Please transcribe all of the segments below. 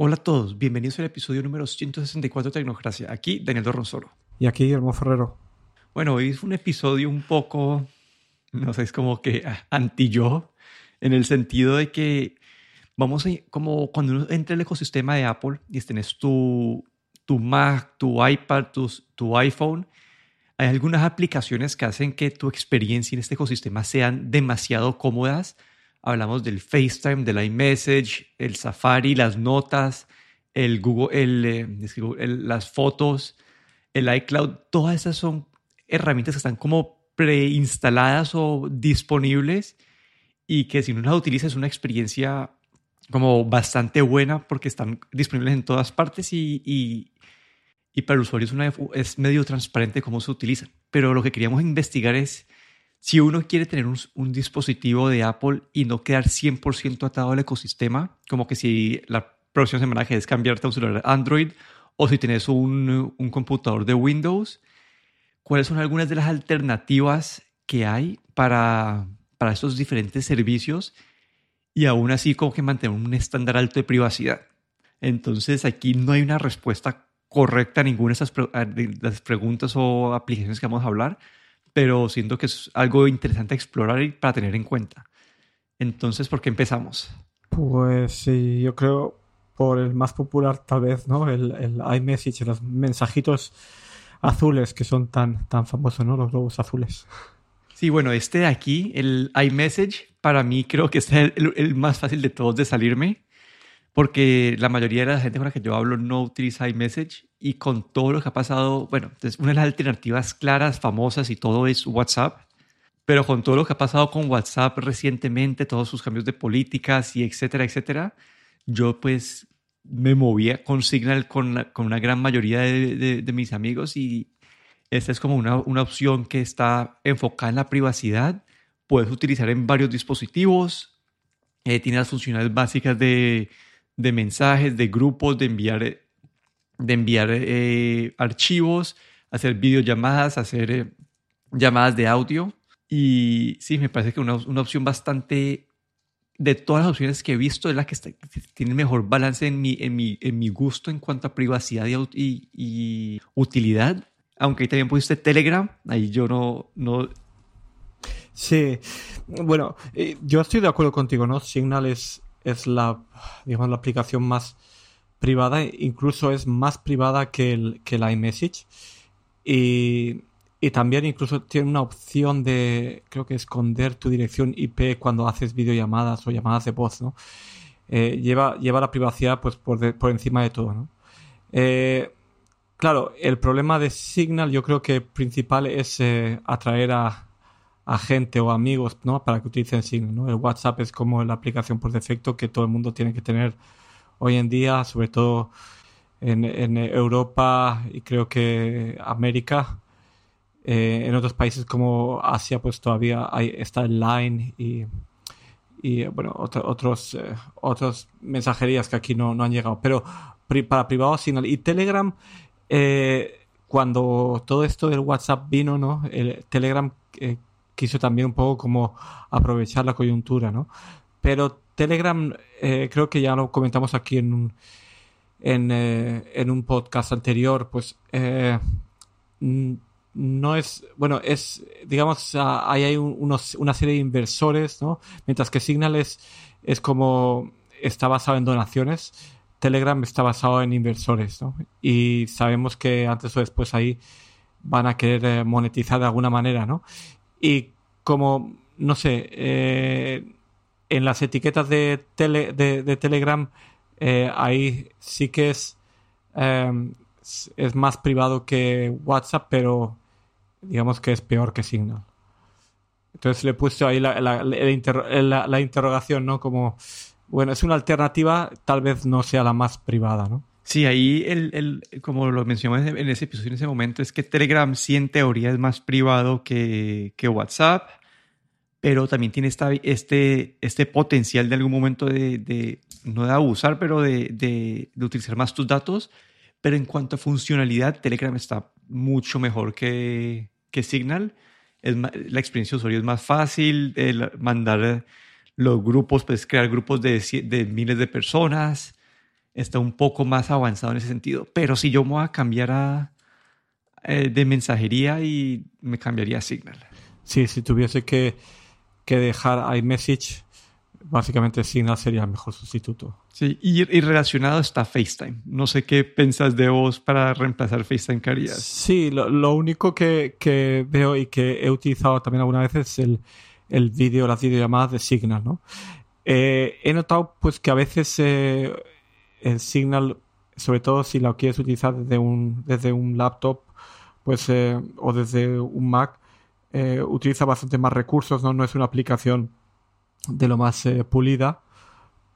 Hola a todos, bienvenidos al episodio número 164 de Tecnocracia. Aquí Daniel Dorronsoro. Y aquí Guillermo Ferrero. Bueno, hoy es un episodio un poco, no sé, es como que anti-yo, en el sentido de que vamos a, como cuando uno entra el ecosistema de Apple y tienes tu, tu Mac, tu iPad, tu, tu iPhone, hay algunas aplicaciones que hacen que tu experiencia en este ecosistema sean demasiado cómodas hablamos del FaceTime, del iMessage, el Safari, las notas, el Google, eh, las fotos, el iCloud, todas esas son herramientas que están como preinstaladas o disponibles y que si uno las utiliza es una experiencia como bastante buena porque están disponibles en todas partes y, y, para el usuario es, es medio transparente cómo se utilizan. Pero lo que queríamos investigar es si uno quiere tener un, dispositivo de Apple y no quedar 100% atado al ecosistema, como que si la próxima semana quieres cambiarte a un celular Android o si tienes un, un computador de Windows, ¿cuáles son algunas de las alternativas que hay para, para estos diferentes servicios y aún así como que mantener un estándar alto de privacidad? Entonces aquí no hay una respuesta correcta a ninguna de esas preguntas o aplicaciones que vamos a hablar, pero siento que es algo interesante a explorar y para tener en cuenta. Entonces, ¿por qué empezamos? Pues sí, yo creo por el más popular tal vez, ¿no? El, el iMessage, los mensajitos azules que son tan, tan famosos, ¿no? Los globos azules. Sí, bueno, este de aquí, el iMessage, para mí creo que es el, el, más fácil de todos de salirme porque la mayoría de la gente con la que yo hablo no utiliza iMessage y con todo lo que ha pasado, bueno, una de las alternativas claras, famosas y todo es WhatsApp, pero con todo lo que ha pasado con WhatsApp recientemente, todos sus cambios de políticas y etcétera, etcétera, yo pues me movía con Signal con, con una gran mayoría de, de, mis amigos y esta es como una, una opción que está enfocada en la privacidad, puedes utilizar en varios dispositivos, eh, tiene las funcionalidades básicas de de mensajes, de grupos, de enviar, de enviar eh, archivos, hacer videollamadas, hacer eh, llamadas de audio. Y sí, me parece que una, una, opción bastante, de todas las opciones que he visto, es la que, tiene mejor balance en mi, en, mi, en mi gusto en cuanto a privacidad y, y, utilidad. Aunque ahí también pusiste Telegram, ahí yo no, no Sí, bueno, eh, yo estoy de acuerdo contigo, ¿no? Signal es, es la, digamos, la aplicación más privada, incluso es más privada que el, que el iMessage. Y, y también incluso tiene una opción de, creo que esconder tu dirección IP cuando haces videollamadas o llamadas de voz, ¿no? Eh, lleva, lleva la privacidad pues por, por encima de todo, ¿no? Eh, claro, el problema de Signal yo creo que principal es eh, atraer a, a gente o amigos ¿no? para que utilicen Signal. ¿no? El WhatsApp es como la aplicación por defecto que todo el mundo tiene que tener hoy en día, sobre todo en, Europa y creo que América. Eh, en otros países como Asia, pues todavía hay, está el Line y, bueno, otros, eh, otros mensajerías que aquí no, no han llegado. Pero para privado, Signal y Telegram, eh, cuando todo esto del WhatsApp vino, ¿no? El Telegram quiso también un poco como aprovechar la coyuntura, ¿no? Pero Telegram, eh, creo que ya lo comentamos aquí en un, en, eh, en un podcast anterior, pues eh, no es, bueno, es, digamos, ahí hay unos, una serie de inversores, ¿no? Mientras que Signal es, es como, está basado en donaciones, Telegram está basado en inversores, ¿no? Y sabemos que antes o después ahí van a querer monetizar de alguna manera, ¿no? Y como, no sé, en las etiquetas de, de, Telegram, eh, ahí sí que es, em, es más privado que WhatsApp, pero digamos que es peor que Signal. Entonces le puesto ahí la, la, la, interrogación, ¿no? Como, bueno, es una alternativa, tal vez no sea la más privada, ¿no? Sí, ahí, el, el, como lo mencionamos en ese episodio, en ese momento, es que Telegram sí en teoría es más privado que, que WhatsApp, pero también tiene esta, este, este potencial de algún momento de, de no de abusar, pero de, de, de, utilizar más tus datos. Pero en cuanto a funcionalidad, Telegram está mucho mejor que, que Signal. Es, la experiencia de usuario es más fácil, el mandar los grupos, puedes crear grupos de, de miles de personas está un poco más avanzado en ese sentido. Pero si yo me voy a cambiar a, eh, de mensajería y me cambiaría a Signal. Sí, si tuviese que, que dejar iMessage, básicamente Signal sería el mejor sustituto. Sí, y, relacionado está FaceTime. No sé qué pensás de vos para reemplazar FaceTime que harías. Sí, lo, único que, que, veo y que he utilizado también alguna vez es el, el vídeo, las videollamadas de Signal, ¿no? Eh, he notado pues que a veces eh, el Signal, sobre todo si lo quieres utilizar desde un, desde un laptop pues, eh, o desde un Mac, utiliza bastante más recursos, ¿no? No es una aplicación de lo más pulida,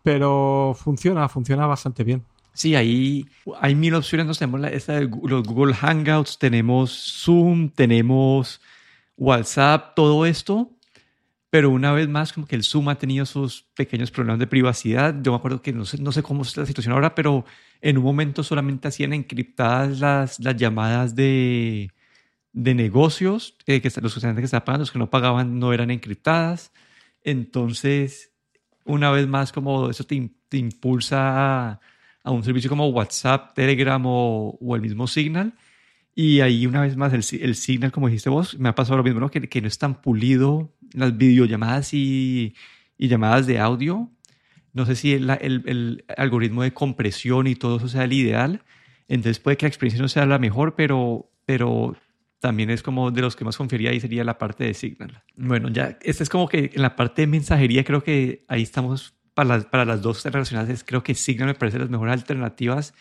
pero funciona, funciona bastante bien. Sí, ahí hay mil opciones. tenemos la, de los Google Hangouts, tenemos Zoom, tenemos WhatsApp, todo esto pero una vez más como que el Zoom ha tenido sus pequeños problemas de privacidad. Yo me acuerdo que no sé, no sé cómo es la situación ahora, pero en un momento solamente hacían encriptadas las, las llamadas de, de negocios, eh, que los que estaban pagando, los que no pagaban no eran encriptadas. Entonces, una vez más, como eso te, impulsa a, un servicio como WhatsApp, Telegram o, el mismo Signal, y ahí una vez más el, el Signal, como dijiste vos, me ha pasado lo mismo, ¿no? Que, que no es tan pulido las videollamadas y, y llamadas de audio. No sé si el, el, el, algoritmo de compresión y todo eso sea el ideal. Entonces puede que la experiencia no sea la mejor, pero, pero también es como de los que más confiaría ahí sería la parte de Signal. Bueno, ya, este es como que en la parte de mensajería creo que ahí estamos para las, para las dos relacionadas. Creo que Signal me parece las mejores alternativas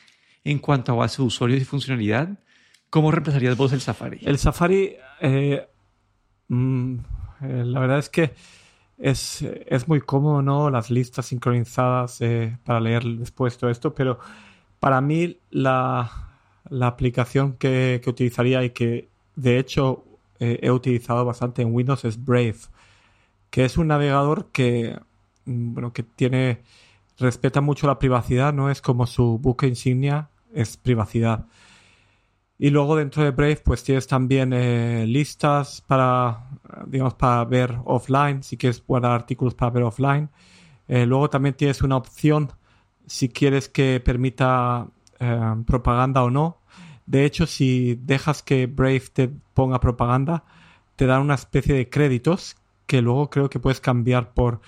en cuanto a base de usuarios y funcionalidad ¿Cómo reemplazarías vos el Safari? El Safari, eh, mm, eh, la verdad es que es, muy cómodo, ¿no? Las listas sincronizadas eh, para leer después todo esto, pero para mí la, aplicación que, utilizaría y que de hecho he utilizado bastante en Windows es Brave, que es un navegador que, mm, bueno, que tiene, respeta mucho la privacidad, no es como su buque insignia, es privacidad. Y luego dentro de Brave pues tienes también eh, listas para, digamos, para ver offline, si quieres guardar artículos para ver offline. Eh, luego también tienes una opción si quieres que permita eh, propaganda o no. De hecho, si dejas que Brave te ponga propaganda, te dan una especie de créditos que luego creo que puedes cambiar por,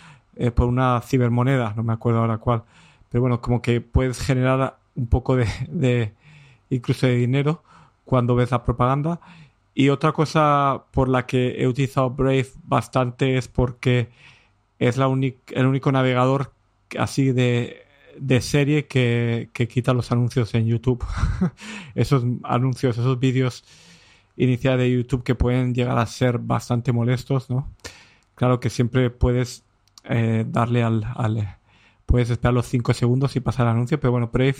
por una cibermoneda, no me acuerdo ahora cuál. Pero bueno, como que puedes generar un poco de, de incluso de dinero cuando ves la propaganda. Y otra cosa por la que he utilizado Brave bastante es porque es el único navegador así de, de serie que, que, quita los anuncios en YouTube. esos anuncios, esos vídeos iniciales de YouTube que pueden llegar a ser bastante molestos, ¿no? Claro que siempre puedes eh, darle al, al, Puedes esperar los 5 segundos y pasar el anuncio, pero bueno, Brave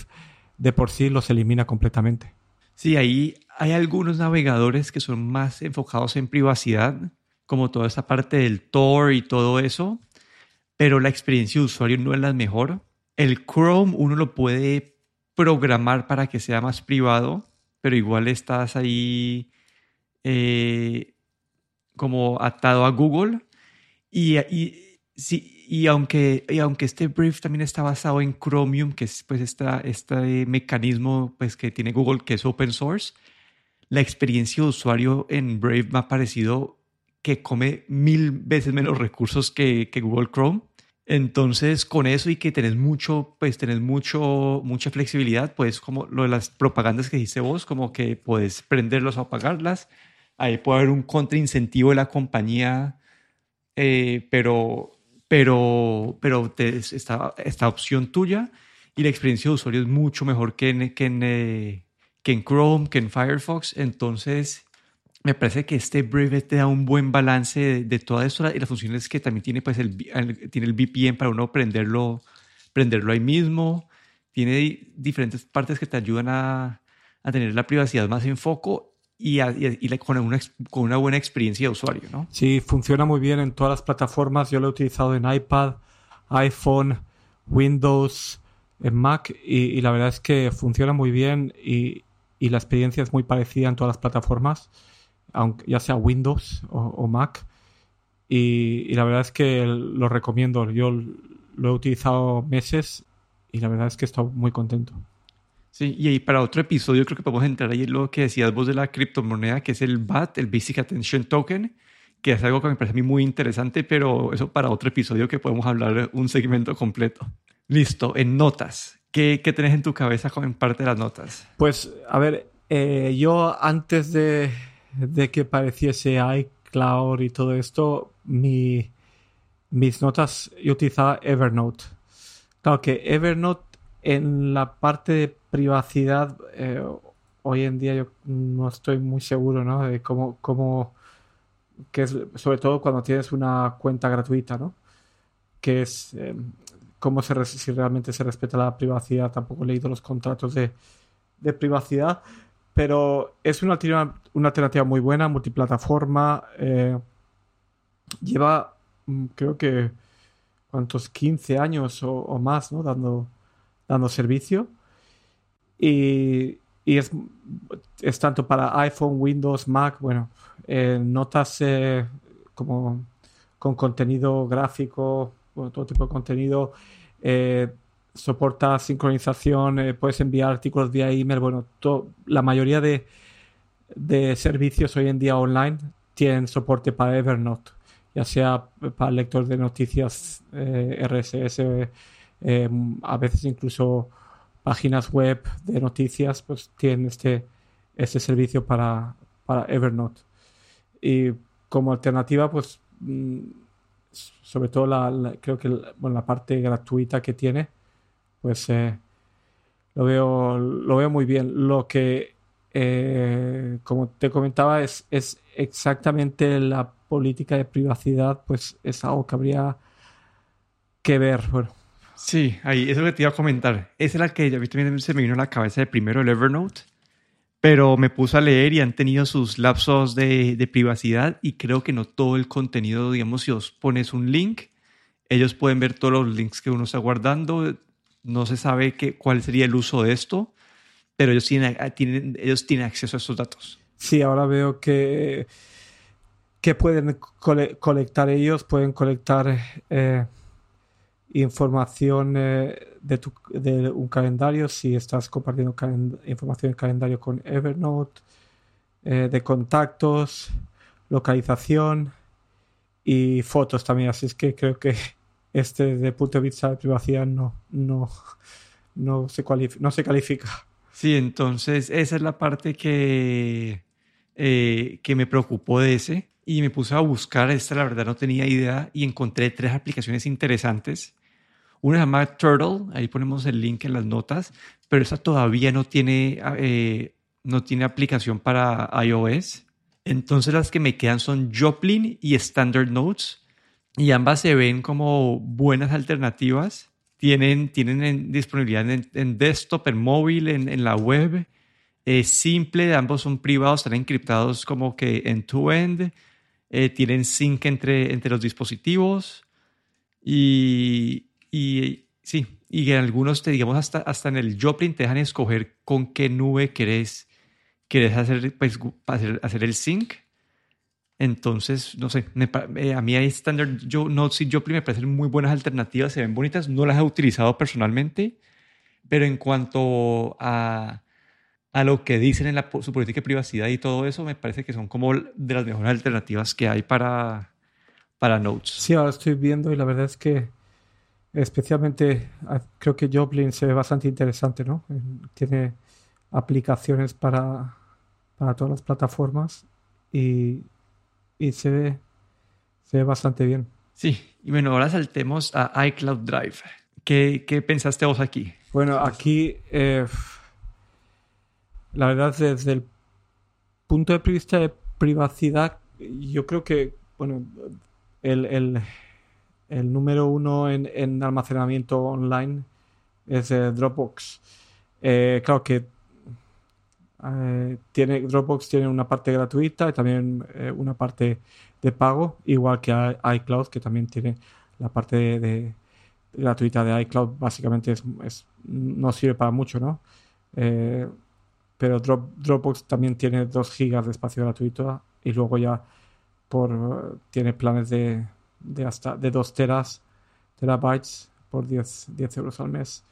de por sí los elimina completamente. Sí, ahí hay algunos navegadores que son más enfocados en privacidad, como toda esa parte del Tor y todo eso, pero la experiencia de usuario no es la mejor. El Chrome uno lo puede programar para que sea más privado, pero igual estás ahí eh, como atado a Google. Y, y, y, aunque, y aunque este brief también está basado en Chromium, que es pues esta, este mecanismo pues, que tiene Google, que es open source, la experiencia de usuario en Brave me ha parecido que come mil veces menos recursos que, que Google Chrome. Entonces, con eso y que tenés mucho, pues tenés mucho, mucha flexibilidad, pues como lo de las propagandas que dice vos, como que puedes prenderlos o apagarlas. Ahí puede haber un contraincentivo de la compañía, eh, pero, pero, pero esta, esta opción tuya y la experiencia de usuario es mucho mejor que en, que en, eh, que en Chrome, que en Firefox. Entonces, me parece que este Brave te da un buen balance de, de toda esto y las funciones que también tiene, pues el, tiene el VPN para uno prenderlo, prenderlo ahí mismo. Tiene diferentes partes que te ayudan a, a tener la privacidad más en foco y, y, con, una, con una buena experiencia de usuario, ¿no? Sí, funciona muy bien en todas las plataformas. Yo lo he utilizado en iPad, iPhone, Windows, en Mac y, y la verdad es que funciona muy bien y, y la experiencia es muy parecida en todas las plataformas, aunque ya sea Windows o, Mac. Y, la verdad es que lo recomiendo. Yo lo he utilizado meses y la verdad es que estado muy contento. Sí, y ahí para otro episodio creo que podemos entrar ahí en lo que decías vos de la criptomoneda, que es el BAT, el Basic Attention Token, que es algo que me parece a mí muy interesante, pero eso para otro episodio que podemos hablar un segmento completo. Listo, en notas. ¿Qué, qué tenés en tu cabeza en parte de las notas? Pues, a ver, eh, yo antes de, de, que pareciese iCloud y todo esto, mi, mis notas, yo utilizaba Evernote. Claro que Evernote en la parte de privacidad, eh, hoy en día yo no estoy muy seguro, ¿no? De cómo, cómo, que es, sobre todo cuando tienes una cuenta gratuita, ¿no? Que es eh, cómo se, si realmente se respeta la privacidad. Tampoco he leído los contratos de, de privacidad, pero es una, una alternativa muy buena, multiplataforma. Eh, lleva, mm, creo que, ¿cuántos? 15 años o, más, ¿no? Dando dando servicio. Y, y es, es, tanto para iPhone, Windows, Mac, bueno, eh, notas eh, como con contenido gráfico, todo tipo de contenido. Eh, soporta sincronización, eh, puedes enviar artículos vía email. Bueno, la mayoría de, de servicios hoy en día online tienen soporte para Evernote, ya sea para lector de noticias RSS eh, a veces incluso páginas web de noticias pues tienen este, este servicio para, para Evernote. Y como alternativa, pues mm, sobre todo la, creo que bueno, la parte gratuita que tiene, pues eh, lo, veo, lo veo muy bien. Lo que, eh, como te comentaba, es, es exactamente la política de privacidad, pues es algo que habría que ver. Bueno, Sí, ahí, eso que te iba a comentar. Esa es la que a mí también se me vino a la cabeza de primero el Evernote, pero me puse a leer y han tenido sus lapsos de, de privacidad y creo que no todo el contenido, digamos, si os pones un link, ellos pueden ver todos los links que uno está guardando. No se sabe qué, cuál sería el uso de esto, pero ellos tienen, tienen, ellos tienen acceso a estos datos. Sí, ahora veo que, que pueden colectar ellos, pueden colectar... Eh información eh, de, tu, de, un calendario, si estás compartiendo información en calendario con Evernote, eh, de contactos, localización y fotos también. Así es que creo que este, el punto de vista de privacidad, no, no, no, se, no se califica. Sí, entonces esa es la parte que, eh, que me preocupó de ese. Y me puse a buscar, esta la verdad no tenía idea, y encontré tres aplicaciones interesantes una se llama Turtle, ahí ponemos el link en las notas, pero esa todavía no tiene, eh, no tiene aplicación para iOS. Entonces las que me quedan son Joplin y Standard Notes. Y ambas se ven como buenas alternativas. Tienen, tienen disponibilidad en, desktop, en móvil, en, la web. Es simple, ambos son privados, están encriptados como que end-to-end. Eh, tienen sync entre, entre los dispositivos. Y, y sí, y en algunos te digamos hasta, hasta en el Joplin te dejan escoger con qué nube querés, querés hacer, pues, hacer, hacer el sync. Entonces, no sé, eh, a mí hay Standard Notes y Joplin me parecen muy buenas alternativas, se ven bonitas, no las he utilizado personalmente, pero en cuanto a, a lo que dicen en la, su política de privacidad y todo eso, me parece que son como de las mejores alternativas que hay para, para Notes. Sí, ahora estoy viendo y la verdad es que Especialmente ah, creo que Joplin se ve bastante interesante, ¿no? Tiene aplicaciones para, para todas las plataformas y, y se, ve, se ve bastante bien. Sí, y bueno, ahora saltemos a iCloud Drive. ¿Qué, qué pensaste vos aquí? Bueno, aquí eh, la verdad desde el punto de vista de privacidad, yo creo que, bueno, el, el el número uno en, almacenamiento online es Dropbox. Eh, claro que eh, tiene, Dropbox tiene una parte gratuita y también eh, una parte de pago, igual que iCloud, que también tiene la parte de, gratuita de iCloud. Básicamente es, no sirve para mucho, ¿no? pero Dropbox también tiene 2 gigas de espacio gratuito y luego ya por tiene planes de de hasta de 2 teras, terabytes por 10, 10 euros al mes.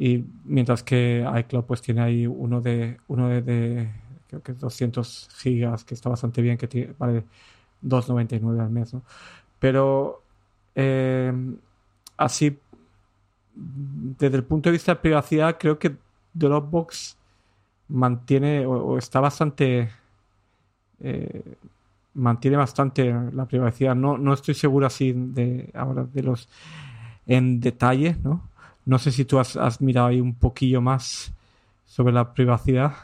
Y mientras que iCloud pues tiene ahí uno de, uno de, creo que 200 gigas, que está bastante bien, que tiene, vale 2,99 al mes, ¿no? Pero eh, así, desde el punto de vista de privacidad, creo que Dropbox mantiene o, está bastante... Eh, mantiene bastante la privacidad. No, no estoy seguro así de ahora de los en detalle, ¿no? No sé si tú has, mirado ahí un poquillo más sobre la privacidad.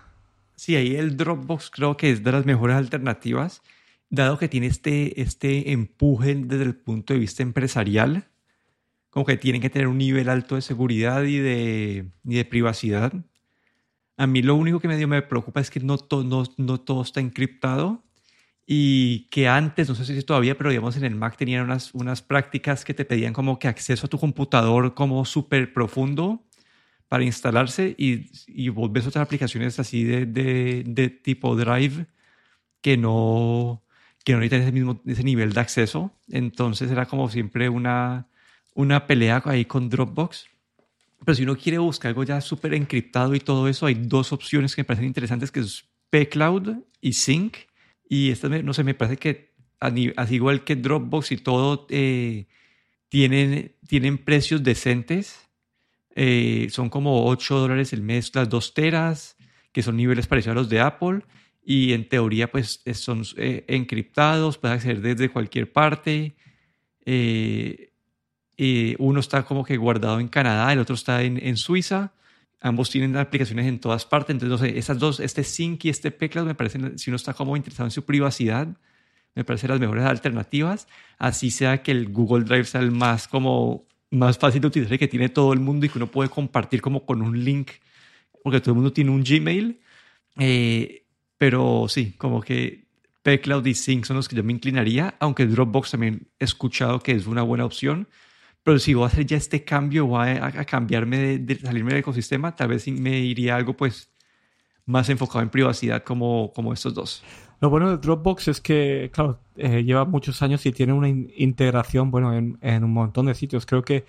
Sí, ahí el Dropbox creo que es de las mejores alternativas, dado que tiene este, este empuje desde el punto de vista empresarial, como que tienen que tener un nivel alto de seguridad y de, y de privacidad. A mí lo único que medio me preocupa es que no, no, no todo está encriptado y que antes, no sé si todavía, pero digamos en el Mac tenían unas, unas prácticas que te pedían como que acceso a tu computador como súper profundo para instalarse y, y vos ves otras aplicaciones así de, de, de, tipo Drive que no, que no necesitan ese, mismo, ese nivel de acceso. Entonces era como siempre una, una pelea ahí con Dropbox. Pero si uno quiere buscar algo ya súper encriptado y todo eso, hay dos opciones que me parecen interesantes, que es pCloud y Sync y esta, no sé, me parece que así igual que Dropbox y todo, eh, tienen, tienen precios decentes. Eh, son como 8 dólares el mes las 2 teras, que son niveles parecidos a los de Apple. Y en teoría, pues son eh, encriptados, puedes acceder desde cualquier parte. uno está como que guardado en Canadá, el otro está en, en Suiza ambos tienen aplicaciones en todas partes. Entonces, no sé, dos, este Sync y este PCloud, me parecen, si uno está como interesado en su privacidad, me parecen las mejores alternativas. Así sea que el Google Drive sea el más como más fácil de utilizar y que tiene todo el mundo y que uno puede compartir como con un link, porque todo el mundo tiene un Gmail. Eh, pero sí, como que PCloud y Sync son los que yo me inclinaría, aunque Dropbox también he escuchado que es una buena opción. Pero si voy a hacer ya este cambio, voy a, cambiarme de, salirme del ecosistema, tal vez me iría algo pues más enfocado en privacidad como, como estos dos. Lo bueno de Dropbox es que, claro, eh, lleva muchos años y tiene una integración, bueno, en, en, un montón de sitios. Creo que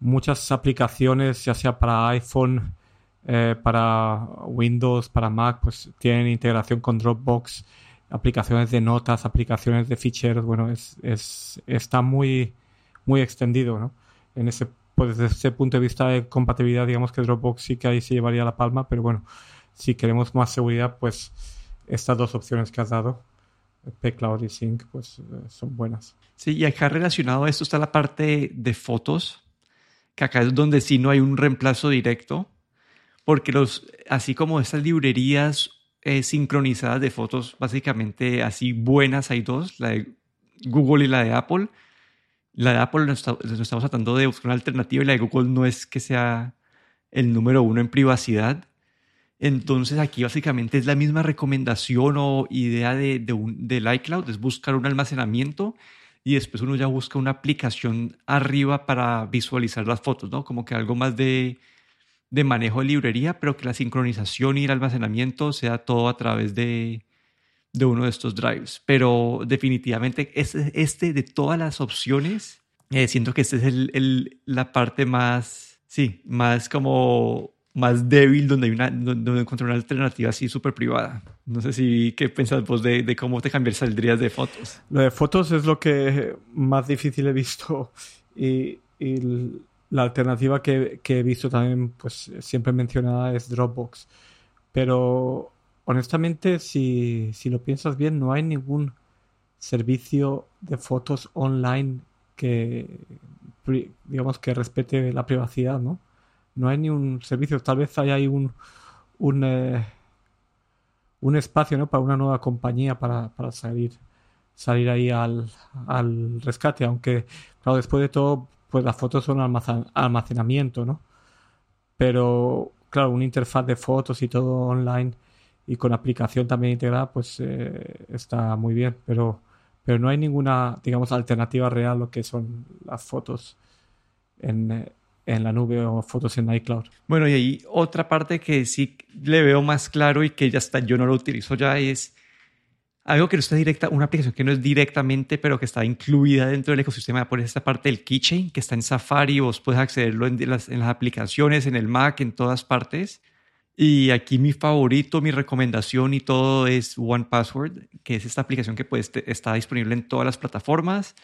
muchas aplicaciones, ya sea para iPhone, eh, para Windows, para Mac, pues tienen integración con Dropbox. Aplicaciones de notas, aplicaciones de ficheros, bueno, es, es, está muy muy extendido, ¿no? En ese, pues desde ese punto de vista de compatibilidad, digamos que Dropbox sí que ahí se llevaría la palma, pero bueno, si queremos más seguridad, pues estas dos opciones que has dado, pCloud y Sync, pues eh, son buenas. Sí, y acá relacionado a esto está la parte de fotos, que acá es donde sí no hay un reemplazo directo, porque los, así como estas librerías eh, sincronizadas de fotos, básicamente así buenas hay dos, la de Google y la de Apple, la de Apple nos, estamos tratando de buscar una alternativa y la de Google no es que sea el número uno en privacidad. Entonces aquí básicamente es la misma recomendación o idea de, de un, del iCloud, es buscar un almacenamiento y después uno ya busca una aplicación arriba para visualizar las fotos, ¿no? Como que algo más de, de manejo de librería, pero que la sincronización y el almacenamiento sea todo a través de, de uno de estos drives. Pero definitivamente este, este de todas las opciones, eh, siento que esta es el, la parte más, sí, más como más débil donde hay una donde encontrar una alternativa así súper privada. No sé si qué pensás vos de, de, cómo te cambiar saldrías de fotos. Lo de fotos es lo que más difícil he visto y, y la alternativa que, que, he visto también pues siempre mencionada es Dropbox. Pero honestamente, si, si lo piensas bien, no hay ningún servicio de fotos online que, digamos, que respete la privacidad, ¿no? No hay ni un servicio, tal vez hay ahí un, un, eh, un espacio, ¿no? Para una nueva compañía para, para salir, salir ahí al, al rescate, aunque, claro, después de todo, pues las fotos son almacenamiento, ¿no? Pero, claro, una interfaz de fotos y todo online y con aplicación también integrada, pues eh, está muy bien, pero, pero no hay ninguna, digamos, alternativa real lo que son las fotos en, en la nube o fotos en iCloud. Bueno, y ahí otra parte que sí le veo más claro y que ya está, yo no lo utilizo ya es algo que no está directa, una aplicación que no es directamente, pero que está incluida dentro del ecosistema es esta parte del keychain que está en Safari, vos puedes accederlo en las, en las aplicaciones, en el Mac, en todas partes. Y aquí mi favorito, mi recomendación y todo es One Password, que es esta aplicación que pues, está disponible en todas las plataformas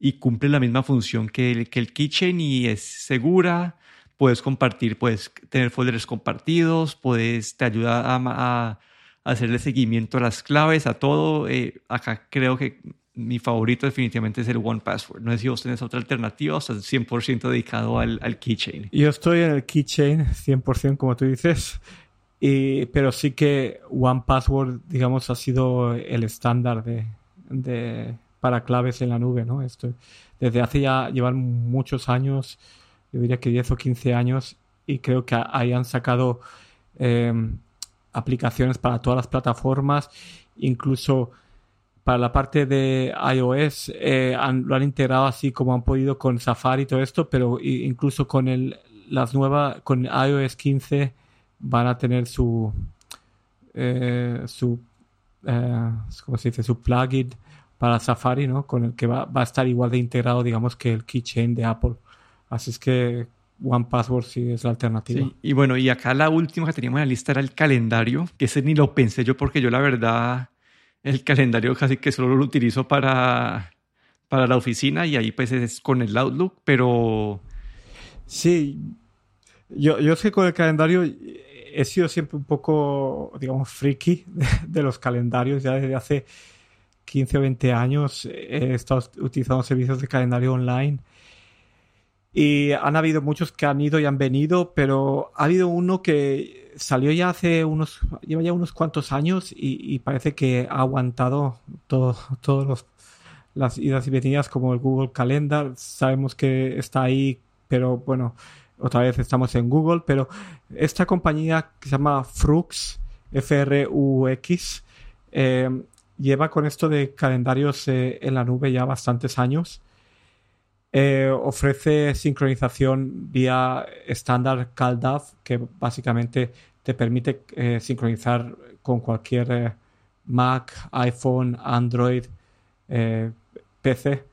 y cumple la misma función que el, que el Keychain y es segura. Puedes compartir, puedes tener folders compartidos, puedes, te ayuda a hacerle seguimiento a las claves, a todo. Eh, acá creo que mi favorito definitivamente es el One Password. No sé si vos tenés otra alternativa o estás 100% dedicado al, al keychain. Yo estoy en el keychain 100% como tú dices, y, pero sí que One Password, digamos, ha sido el estándar de, de, para claves en la nube, ¿no? Esto, desde hace ya, llevan muchos años, yo diría que 10 o 15 años, y creo que ahí han sacado eh, aplicaciones para todas las plataformas, incluso para la parte de iOS eh, lo han integrado así como han podido con Safari y todo esto, pero incluso con el, las nuevas, con iOS 15 van a tener su eh, su eh, ¿cómo se dice? su plugin para Safari, ¿no? Con el que va, va, a estar igual de integrado, digamos, que el keychain de Apple. Así es que One Password sí es la alternativa. Sí, y bueno, y acá la última que teníamos en la lista era el calendario, que ese ni lo pensé yo porque yo la verdad el calendario casi que solo lo utilizo para, para la oficina y ahí pues es con el Outlook, pero... Sí, yo, yo sé con el calendario he sido siempre un poco, digamos, friki de, los calendarios, ya desde hace 15 o 20 años he estado utilizando servicios de calendario online y han habido muchos que han ido y han venido, pero ha habido uno que salió ya hace unos, lleva ya unos cuantos años y, parece que ha aguantado todas todo las idas y venidas como el Google Calendar. Sabemos que está ahí, pero bueno, otra vez estamos en Google, pero esta compañía que se llama Frux, F-R-U-X, eh, lleva con esto de calendarios eh, en la nube ya bastantes años eh, ofrece sincronización vía estándar CalDAV, que básicamente te permite eh, sincronizar con cualquier eh, Mac, iPhone, Android, PC.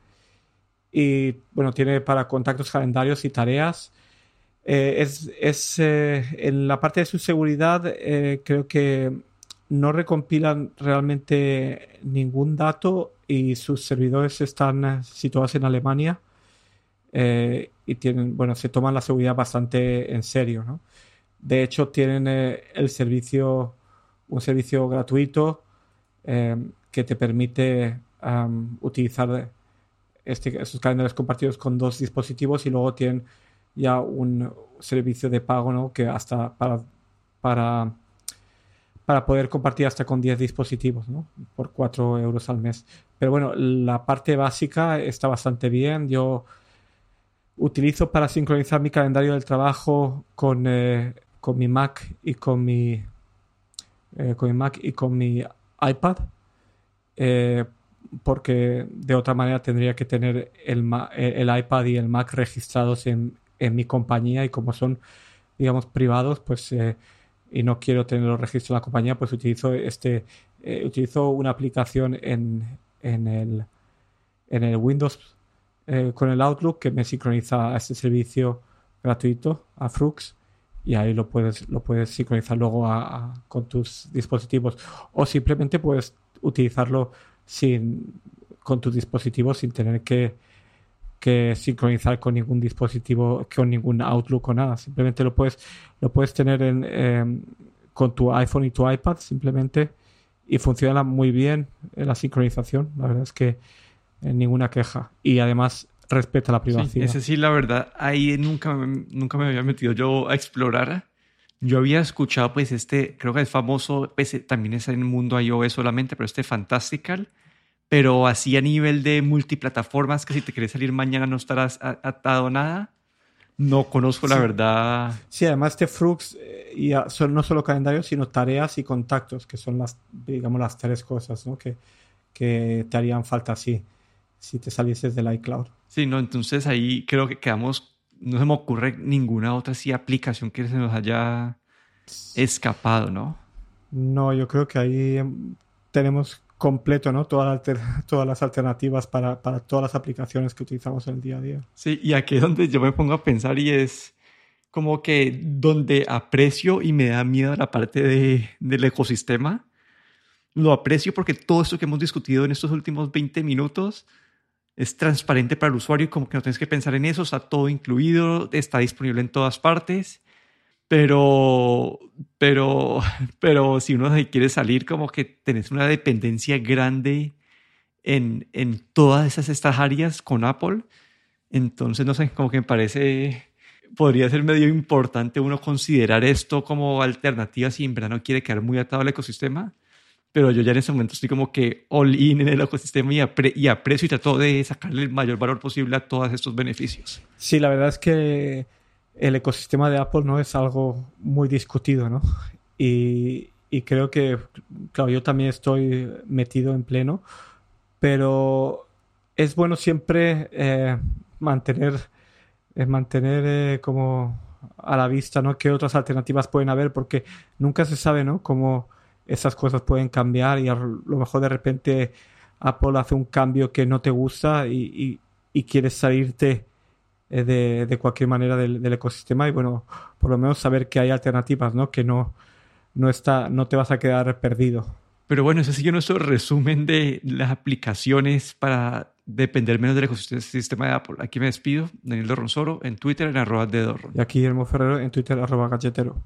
Y bueno, tiene para contactos, calendarios y tareas. es, es en la parte de su seguridad, creo que no recompilan realmente ningún dato y sus servidores están situados en Alemania eh, y tienen, bueno, se toman la seguridad bastante en serio, ¿no? De hecho, tienen eh, el servicio, un servicio gratuito eh, que te permite utilizar este, estos calendarios compartidos con dos dispositivos y luego tienen ya un servicio de pago, ¿no? Que hasta para, para, para poder compartir hasta con 10 dispositivos, ¿no? Por 4 euros al mes. Pero bueno, la parte básica está bastante bien. Yo utilizo para sincronizar mi calendario del trabajo con, eh, con mi Mac y con mi, eh, con mi Mac y con mi iPad. Eh, porque de otra manera tendría que tener el, el iPad y el Mac registrados en, en, mi compañía y como son, digamos, privados, pues y no quiero tener los registros en la compañía, pues utilizo este, utilizo una aplicación en, en el en el Windows eh, con el Outlook que me sincroniza a este servicio gratuito, a Frux, y ahí lo puedes, lo puedes sincronizar luego con tus dispositivos. O simplemente puedes utilizarlo sin, con tus dispositivos sin tener que, que sincronizar con ningún dispositivo, con ningún Outlook o nada. Simplemente lo puedes, lo puedes tener en, em, con tu iPhone y tu iPad simplemente y funciona muy bien en la sincronización. La verdad es que ninguna queja. Y además respeta la privacidad. Sí, ese sí, la verdad, ahí nunca, nunca me había metido yo a explorar. Yo había escuchado, pues, este, creo que es famoso, pues, también es en el mundo iOS solamente, pero este Fantastical, pero así a nivel de multiplataformas, que si te quieres salir mañana no estarás atado a nada. No conozco la verdad. Sí, además este Frux eh, y son no solo calendarios, sino tareas y contactos, que son las, digamos, las tres cosas ¿no? que, que te harían falta así si te salieses del iCloud. Sí, no, entonces ahí creo que quedamos, no se me ocurre ninguna otra sí, aplicación que se nos haya escapado, ¿no? No, yo creo que ahí em, tenemos completo, ¿no? Todas, todas las alternativas para, para, todas las aplicaciones que utilizamos en el día a día. Sí, y aquí es donde yo me pongo a pensar y es como que donde aprecio y me da miedo la parte de, del ecosistema, lo aprecio porque todo esto que hemos discutido en estos últimos 20 minutos es transparente para el usuario como que no tienes que pensar en eso, está todo incluido, está disponible en todas partes pero, pero, pero si uno quiere salir, como que tenés una dependencia grande en, en todas esas estas áreas con Apple. Entonces, no sé, como que me parece, podría ser medio importante uno considerar esto como alternativa si en verdad no quiere quedar muy atado al ecosistema. Pero yo ya en ese momento estoy como que all in en el ecosistema y, y aprecio y trato de sacarle el mayor valor posible a todos estos beneficios. Sí, la verdad es que el ecosistema de Apple no es algo muy discutido, ¿no? Y, creo que, claro, yo también estoy metido en pleno, pero es bueno siempre eh, mantener, eh, mantener eh, como a la vista, ¿no? Qué otras alternativas pueden haber, porque nunca se sabe, ¿no? Cómo esas cosas pueden cambiar y a lo mejor de repente Apple hace un cambio que no te gusta y, y quieres salirte eh, de, de, cualquier manera del, del, ecosistema y bueno, por lo menos saber que hay alternativas, ¿no? Que no, no, está, no te vas a quedar perdido. Pero bueno, ese sigue nuestro resumen de las aplicaciones para depender menos del ecosistema de Apple. Aquí me despido, Daniel Dorronsoro, en Twitter en arroba de Y aquí Guillermo Ferrero en Twitter arroba galletero.